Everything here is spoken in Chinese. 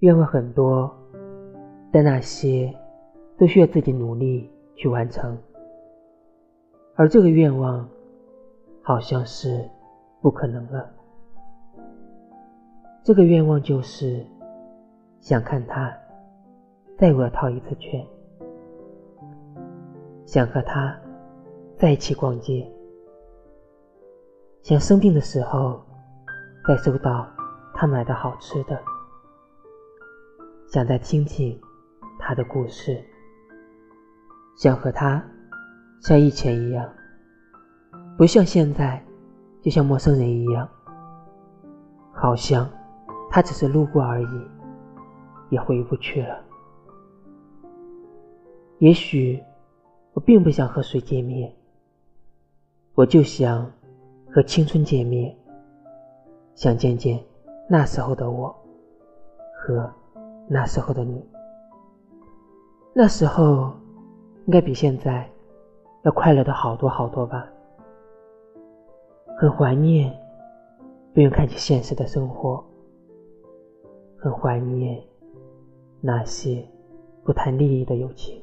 愿望很多，但那些都需要自己努力去完成。而这个愿望，好像是不可能了。这个愿望就是想看他再为我套一次圈，想和他在一起逛街，想生病的时候再收到他买的好吃的。想再听听他的故事，想和他像以前一样，不像现在，就像陌生人一样，好像他只是路过而已，也回不去了。也许我并不想和谁见面，我就想和青春见面，想见见那时候的我和。那时候的你，那时候应该比现在要快乐的好多好多吧。很怀念不用看起现实的生活，很怀念那些不谈利益的友情。